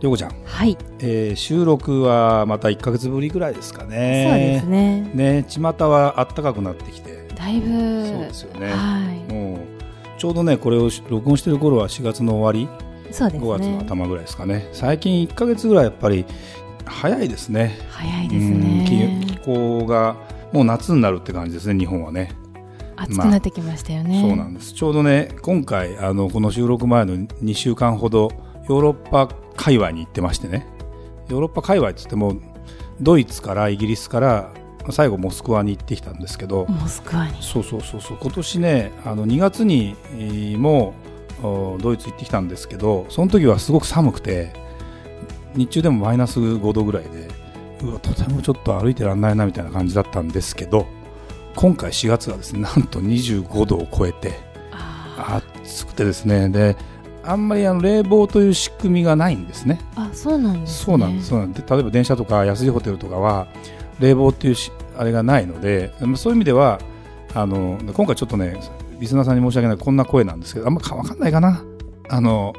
りょうこちゃん、はい、えー、収録はまた1か月ぶりぐらいですかね。そうですね。ね巷は暖かくなってきて。だいぶそうですよね、はい、もうちょうどねこれを録音してる頃は4月の終わり。そうですね。5月の頭ぐらいですかね。最近1か月ぐらいやっぱり早いですね。早いですね。気候がもう夏になるって感じですね日本はね。暑くなってきましたよね、まあ、そうなんです。ちょうどね今回あのこの収録前の2週間ほどヨーロッパ界隈に行ってましてね。ヨーロッパ界隈っつってもドイツからイギリスから最後モスクワに行ってきたんですけど。モスクワに。そうそうそうそう。今年ねあの2月にもドイツ行ってきたんですけどその時はすごく寒くて日中でもマイナス5度ぐらいでうわとてもちょっと歩いてらんないなみたいな感じだったんですけど今回4月はですねなんと25度を超えて暑くてですね。であんまりあの冷房という仕組みがないんですね。あそうなんです、ね、そうなんです。そうなんで例えば電車とか安いホテルとかは冷房っていうあれがないのでそういう意味ではあの今回ちょっとねリスナーさんに申し訳ないこんな声なんですけどあんま分かんないかな。あの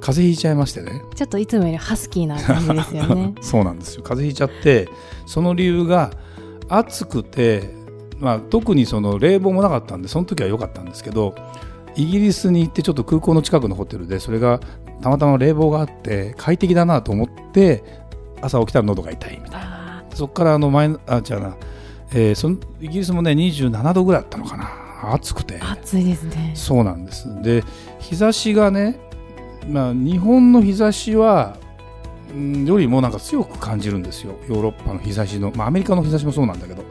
風邪ひいちゃいましてね。ちょっといつもよりハスキーな感じですよね。そうなんですよ。風邪ひいちゃってその理由が暑くて、まあ、特にその冷房もなかったんでその時は良かったんですけどイギリスに行ってちょっと空港の近くのホテルでそれがたまたま冷房があって快適だなと思って朝起きたら喉が痛いみたいな。そこからあの前あ違うな、えー、そのイギリスもね27度ぐらいだったのかな。暑くて。暑いですね。そうなんです。で日差しがね、まあ、日本の日差しはんよりもなんか強く感じるんですよ。ヨーロッパの日差しの、まあ、アメリカの日差しもそうなんだけど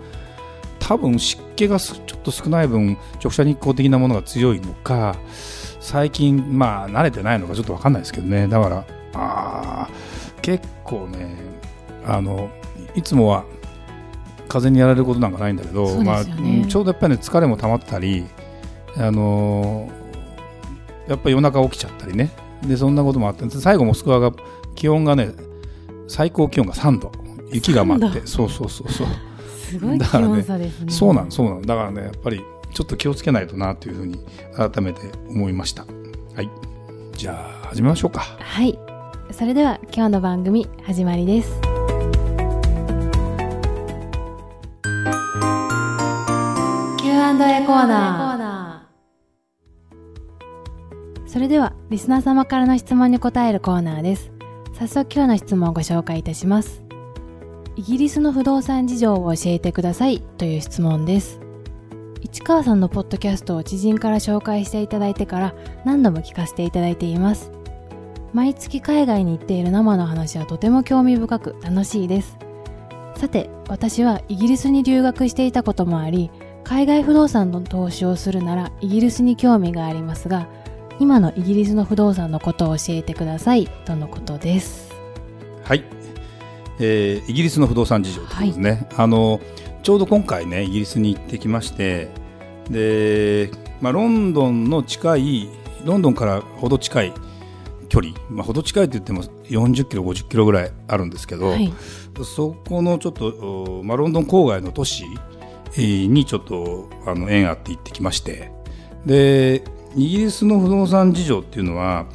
多分湿気がちょっと少ない分直射日光的なものが強いのか最近まあ慣れてないのかちょっと分かんないですけどね。だからあ結構ねあのいつもは風にやられることなんかないんだけど、ね、まあ、ちょうどやっぱり、ね、疲れも溜まったりあのやっぱり夜中起きちゃったりね。でそんなこともあって最後モスクワが気温がね最高気温が3度。雪が舞って。そうそうそうそうすごい気温差ですね、ね、そうなんそうなんだからねやっぱりちょっと気をつけないとなというふうに改めて思いました。はい。じゃあ始めましょうか。はい。それでは今日の番組始まりです。Q&A コーナー。それではリスナー様からの質問に答えるコーナーです。早速今日の質問をご紹介いたしますイギリスの不動産事情を教えてください。という質問です。市川さんのポッドキャストを知人から紹介していただいてから何度も聞かせていただいています。毎月海外に行っている生の話はとても興味深く楽しいです。さて私はイギリスに留学していたこともあり海外不動産の投資をするならイギリスに興味がありますが今のイギリスの不動産のことを教えてくださいとのことです。はい、えー、イギリスの不動産事情とですね、はい、あのちょうど今回ねイギリスに行ってきましてで、まあ、ロンドンの近いロンドンからほど近い距離、まあ、ほど近いと言っても40キロ50キロぐらいあるんですけど、はい、そこのちょっと、まあ、ロンドン郊外の都市にちょっとあの縁あって行ってきまして。でイギリスの不動産事情っていうのは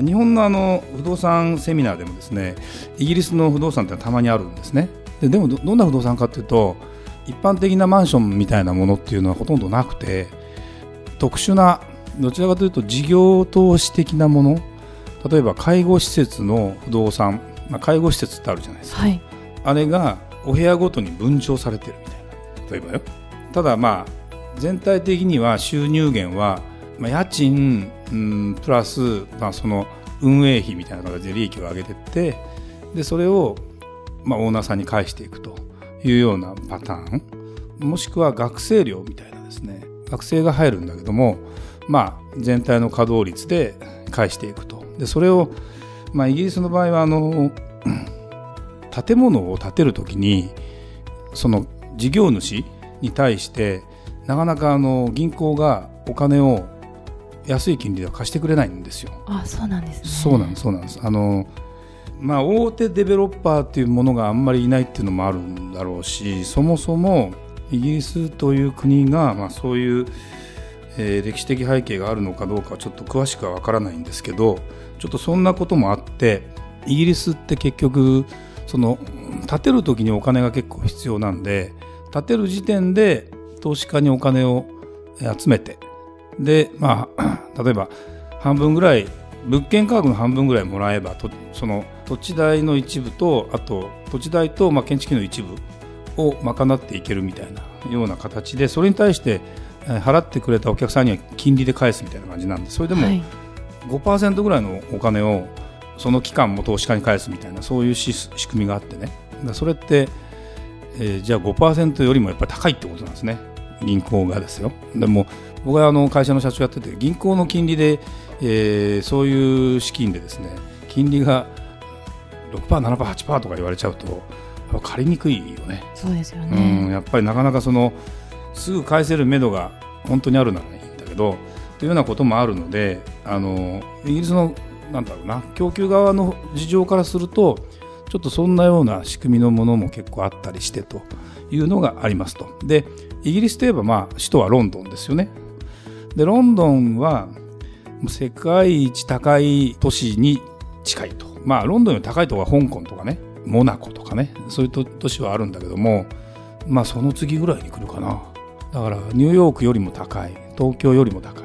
日本のあの不動産セミナーでもですねイギリスの不動産ってたまにあるんですね。ででもどんな不動産かっていうと一般的なマンションみたいなものっていうのはほとんどなくて特殊などちらかというと事業投資的なもの例えば介護施設の不動産、まあ、介護施設ってあるじゃないですか、はい、あれがお部屋ごとに分譲されてるみたいな。例えばよ。ただまあ全体的には収入源は、まあ、家賃、うん、プラス、まあ、その運営費みたいな形で利益を上げてってでそれを、まあ、オーナーさんに返していくというようなパターン。もしくは学生寮みたいなですね。学生が入るんだけども、まあ、全体の稼働率で返していくと。でそれを、まあ、イギリスの場合はあの建物を建てるときにその事業主に対してなかなかあの銀行がお金を安い金利では貸してくれないんですよ。あそうなんですね。そうなんですそうなんですあのまあ、大手デベロッパーっていうものがあんまりいないっていうのもあるんだろうしそもそもイギリスという国が、まあ、そういう、えー、歴史的背景があるのかどうかはちょっと詳しくは分からないんですけどちょっとそんなこともあってイギリスって結局その建てる時にお金が結構必要なんで建てる時点で投資家にお金を集めてでまあ 例えば半分ぐらい物件価格の半分ぐらいもらえばとその土地代の一部とあと土地代とまあ建築費の一部を賄っていけるみたいなような形でそれに対して払ってくれたお客さんには金利で返すみたいな感じなんでそれでも5%ぐらいのお金をその期間も投資家に返すみたいなそういう仕組みがあってね。それって、えー、じゃあ5%よりもやっぱり高いってことなんですね銀行がですよでも僕はあの会社の社長やってて銀行の金利で、えー、そういう資金でですね金利が6%、7%、8%とか言われちゃうと借りにくいよね。そうですよね、うん、やっぱりなかなかそのすぐ返せる目処が本当にあるならいいんだけどというようなこともあるのであのイギリスのなんだろうな供給側の事情からするとちょっとそんなような仕組みのものも結構あったりしてというのがありますと。でイギリスといえば、まあ、首都はロンドンですよね。でロンドンは世界一高い都市に近いと。まあロンドンより高いところは香港とかねモナコとかねそういう都市はあるんだけどもまあその次ぐらいに来るかなだからニューヨークよりも高い東京よりも高い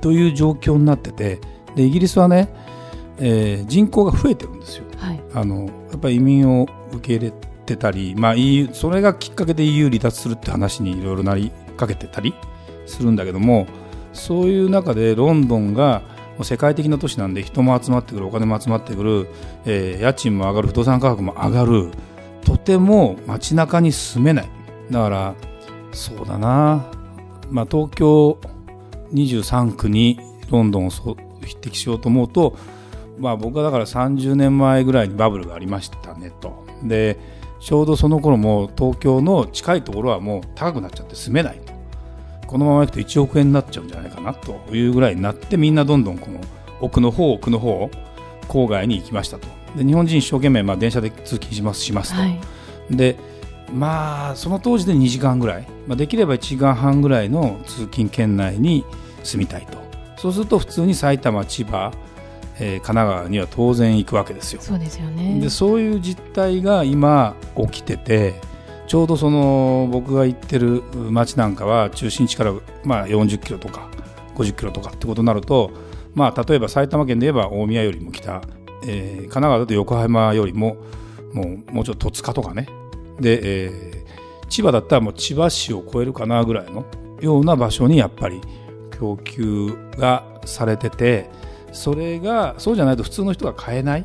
という状況になっててでイギリスはね、えー、人口が増えてるんですよ、はい、あのやっぱり移民を受け入れてたり、まあ、それがきっかけで EU 離脱するって話にいろいろなりかけてたりするんだけどもそういう中でロンドンが世界的な都市なんで人も集まってくるお金も集まってくる、えー、家賃も上がる不動産価格も上がるとても街中に住めない。だからそうだな、まあ、東京23区にロンドンを匹敵しようと思うと、まあ、僕はだから30年前ぐらいにバブルがありましたねと。でちょうどその頃も東京の近いところはもう高くなっちゃって住めないと。このままいくと1億円になっちゃうんじゃないかなというぐらいになってみんなどんどんこの奥の方奥の方郊外に行きましたと。で日本人一生懸命まあ電車で通勤しますしますと、はい、でまあその当時で2時間ぐらい、まあ、できれば1時間半ぐらいの通勤圏内に住みたいと。そうすると普通に埼玉千葉、えー、神奈川には当然行くわけですよ。そうですよね。でそういう実態が今起きててちょうどその僕が行ってる町なんかは中心地からまあ40キロとか50キロとかってことになると、まあ、例えば埼玉県で言えば大宮よりも北、えー、神奈川だと横浜よりももうもうちょっと戸塚とかね。で、えー、千葉だったらもう千葉市を超えるかなぐらいのような場所にやっぱり供給がされててそれがそうじゃないと普通の人が買えない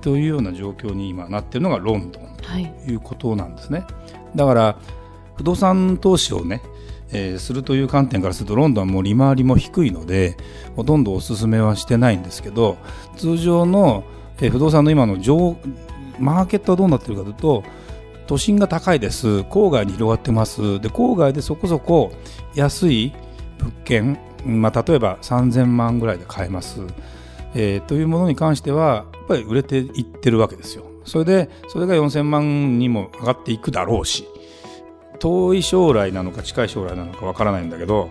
というような状況に今なっているのがロンドンとい。うことなんですね。はい、だから不動産投資をね、えー、するという観点からするとロンドンはもう利回りも低いのでほとんどお勧めはしてないんですけど通常の、えー、不動産の今の上マーケットはどうなっているかというと都心が高いです。郊外に広がってます。で郊外でそこそこ安い物件、まあ、例えば3000万ぐらいで買えます、えー、というものに関してはぱり売れていってるわけですよ。それで、それが4000万にも上がっていくだろうし、遠い将来なのか近い将来なのかわからないんだけど、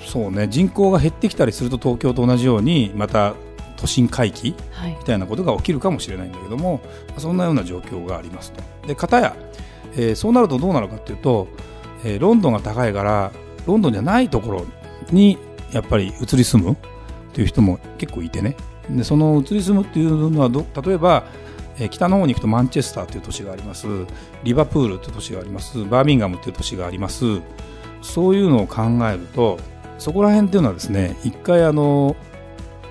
そうね、人口が減ってきたりすると東京と同じように、また都心回帰みたいなことが起きるかもしれないんだけども、はい、そんなような状況がありますと。で、片や、えー、そうなるとどうなるかというと、えー、ロンドンが高いから、ロンドンじゃないところにやっぱり移り住むという人も結構いてね。でその移り住むっていうのはど例えば、北の方に行くとマンチェスターという都市があります。リバプールという都市があります。バーミンガムという都市があります。そういうのを考えるとそこら辺っていうのはですね一回あの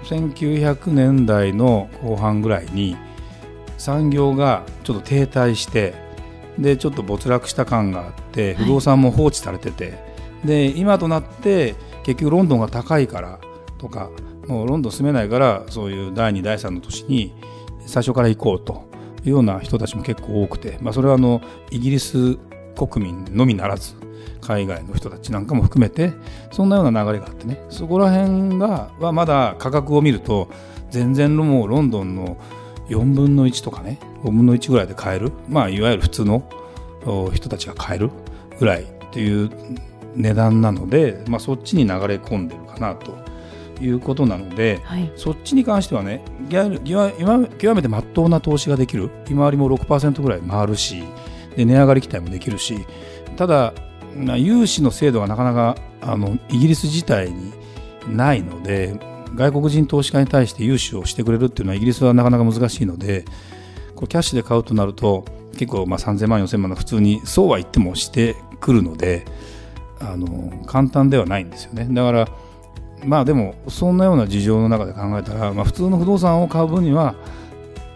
1900年代の後半ぐらいに産業がちょっと停滞してでちょっと没落した感があって不動産も放置されてて、はい、で今となって結局ロンドンが高いからとかもうロンドン住めないからそういう第2第3の都市に最初から行こうというような人たちも結構多くて、まあ、それはあのイギリス国民のみならず海外の人たちなんかも含めてそんなような流れがあってね。そこら辺がはまだ価格を見ると全然もうロンドンの4分の1とかね5分の1ぐらいで買える、まあ、いわゆる普通の人たちが買えるぐらいっていう値段なので、まあ、そっちに流れ込んでるかなということなので、はい、そっちに関してはね極めてまっとうな投資ができる。利回りも6%ぐらい回るしで値上がり期待もできるしただ融資の制度がなかなかあのイギリス自体にないので外国人投資家に対して融資をしてくれるっていうのはイギリスはなかなか難しいのでこれキャッシュで買うとなると結構まあ3000万4000万の普通にそうは言ってもしてくるのであの簡単ではないんですよね。だからまあでもそんなような事情の中で考えたら、まあ、普通の不動産を買う分には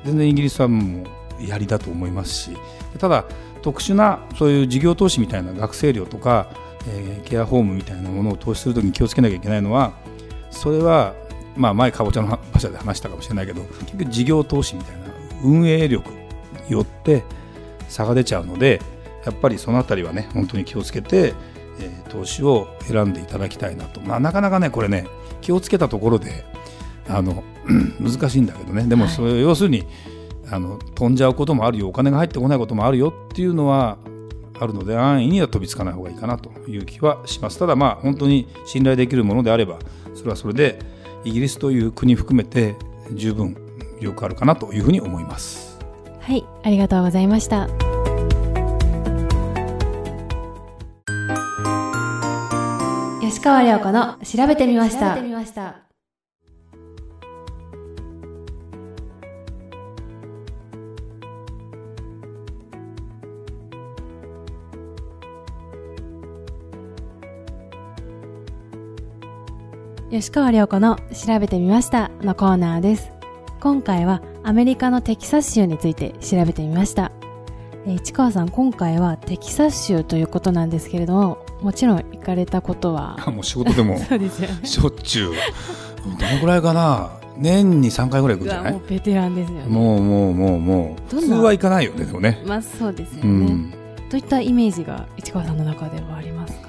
全然イギリスはもうやりだと思いますしただ特殊なそういう事業投資みたいな学生寮とか、えー、ケアホームみたいなものを投資するときに気をつけなきゃいけないのはそれは、まあ、前かぼちゃの馬車で話したかもしれないけど結局事業投資みたいな運営力によって差が出ちゃうのでやっぱりそのあたりはね本当に気をつけて、えー、投資を選んでいただきたいなと、まあ、なかなかねこれね気をつけたところであの 難しいんだけどね。でもそれ、はい、要するにあの飛んじゃうこともあるよ。お金が入ってこないこともあるよっていうのはあるので安易には飛びつかない方がいいかなという気はします。ただまあ本当に信頼できるものであればそれはそれでイギリスという国含めて十分よくあるかなというふうに思います。はい。ありがとうございました吉川亮子の調べてみました吉川亮子の調べてみましたのコーナーです。今回はアメリカのテキサス州について調べてみました。え市川さん、今回はテキサス州ということなんですけれども、もちろん行かれたことは。もう仕事でも そうですよ、ね、しょっちゅう。どのぐらいかな？年に3回ぐらい行くんじゃない？もうベテランですよね。もうもうもうもう。普通は行かないよね、でもね。まあそうですよね。うんどういったイメージが市川さんの中ではありますか？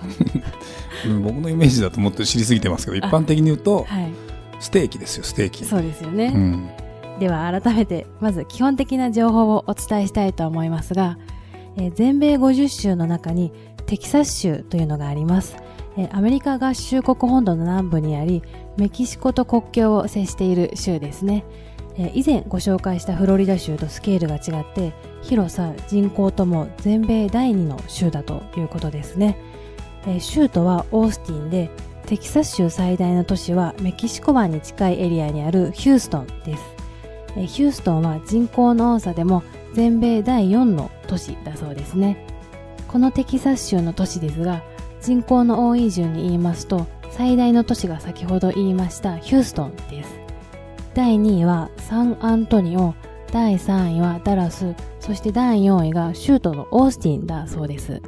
僕のイメージだともっと知りすぎてますけど一般的に言うと、はい、ステーキですよステーキそうですよね、うん、では改めてまず基本的な情報をお伝えしたいと思いますが、えー、全米50州の中にテキサス州というのがあります、アメリカ合衆国本土の南部にありメキシコと国境を接している州ですね。以前ご紹介したフロリダ州とスケールが違って広さ人口とも全米第2の州だということですね、州都はオースティンでテキサス州最大の都市はメキシコ湾に近いエリアにあるヒューストンです、ヒューストンは人口の多さでも全米第4の都市だそうですね。このテキサス州の都市ですが人口の多い順に言いますと最大の都市が先ほど言いましたヒューストンです第2位はサンアントニオ、第3位はダラス、そして第4位が州都のオースティンだそうです。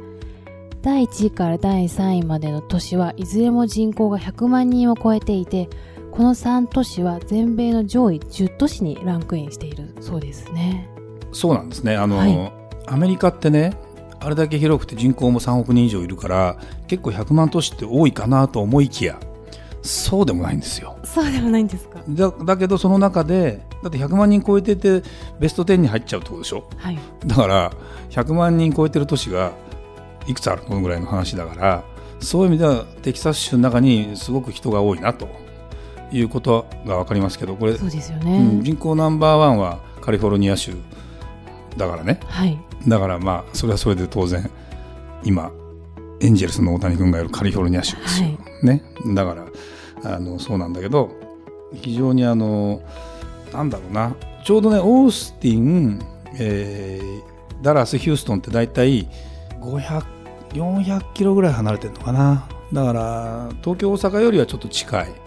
第1位から第3位までの都市はいずれも人口が100万人を超えていて、この3都市は全米の上位10都市にランクインしているそうですね。そうなんですね。あの、はい、アメリカってね、あれだけ広くて人口も3億人以上いるから結構100万都市って多いかなと思いきやそうでもないんですよ。そうでもないんですか？だだけどその中でだって100万人超えててベスト10に入っちゃうってことでしょ、はい、だから100万人超えてる都市がいくつあるの？ぐらいの話だからそういう意味ではテキサス州の中にすごく人が多いなということが分かりますけどこれそうですよね、うん、人口ナンバーワンはカリフォルニア州だからね、はい、だからまあそれはそれで当然今エンジェルスの大谷君がいるカリフォルニア州ですよ、はい、ね。だからあのそうなんだけど非常にあのなんだろうな。ちょうどねオースティン、えー、ダラスヒューストンって大体500400キロぐらい離れてるのかな。だから東京大阪よりはちょっと近い。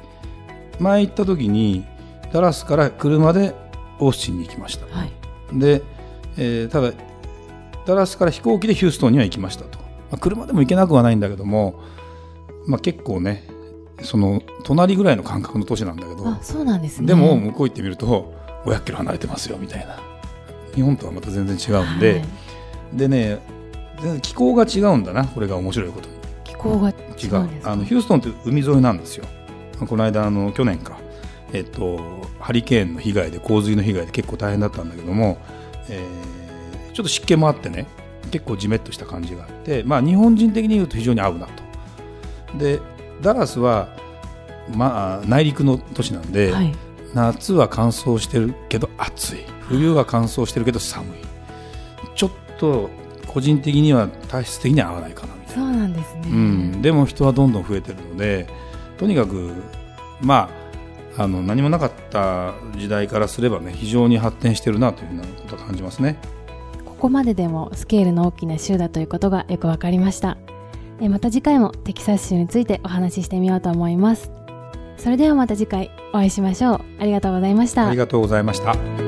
前行った時にダラスから車でオースティンに行きました、はい、で、えー、ただダラスから飛行機でヒューストンには行きましたと、まあ、車でも行けなくはないんだけども、まあ、結構ねその隣ぐらいの感覚の都市なんだけどそうなんです、ね、でも向こう行ってみると500キロ離れてますよみたいな。日本とはまた全然違うんで、はい。でね気候が違うんだなこれが面白いことに。気候が違違ううんですか？あのヒューストンって海沿いなんですよ。この間あの去年か。えっとハリケーンの被害で洪水の被害で結構大変だったんだけども、えーちょっと湿気もあってね結構ジメッとした感じがあってまあ日本人的に言うと非常に合うなと。でダラスはまあ内陸の都市なんで、はい。夏は乾燥してるけど暑い。冬は乾燥してるけど寒い。ちょっと個人的には体質的には合わないかなみたいな。そうなんですね、うん、でも人はどんどん増えてるのでとにかく、まあ、あの何もなかった時代からすればね非常に発展してるなというふうなことを感じますね。ここまででもスケールの大きな州だということがよく分かりました。また次回もテキサス州についてお話ししてみようと思います。それではまた次回お会いしましょう。ありがとうございました。ありがとうございました。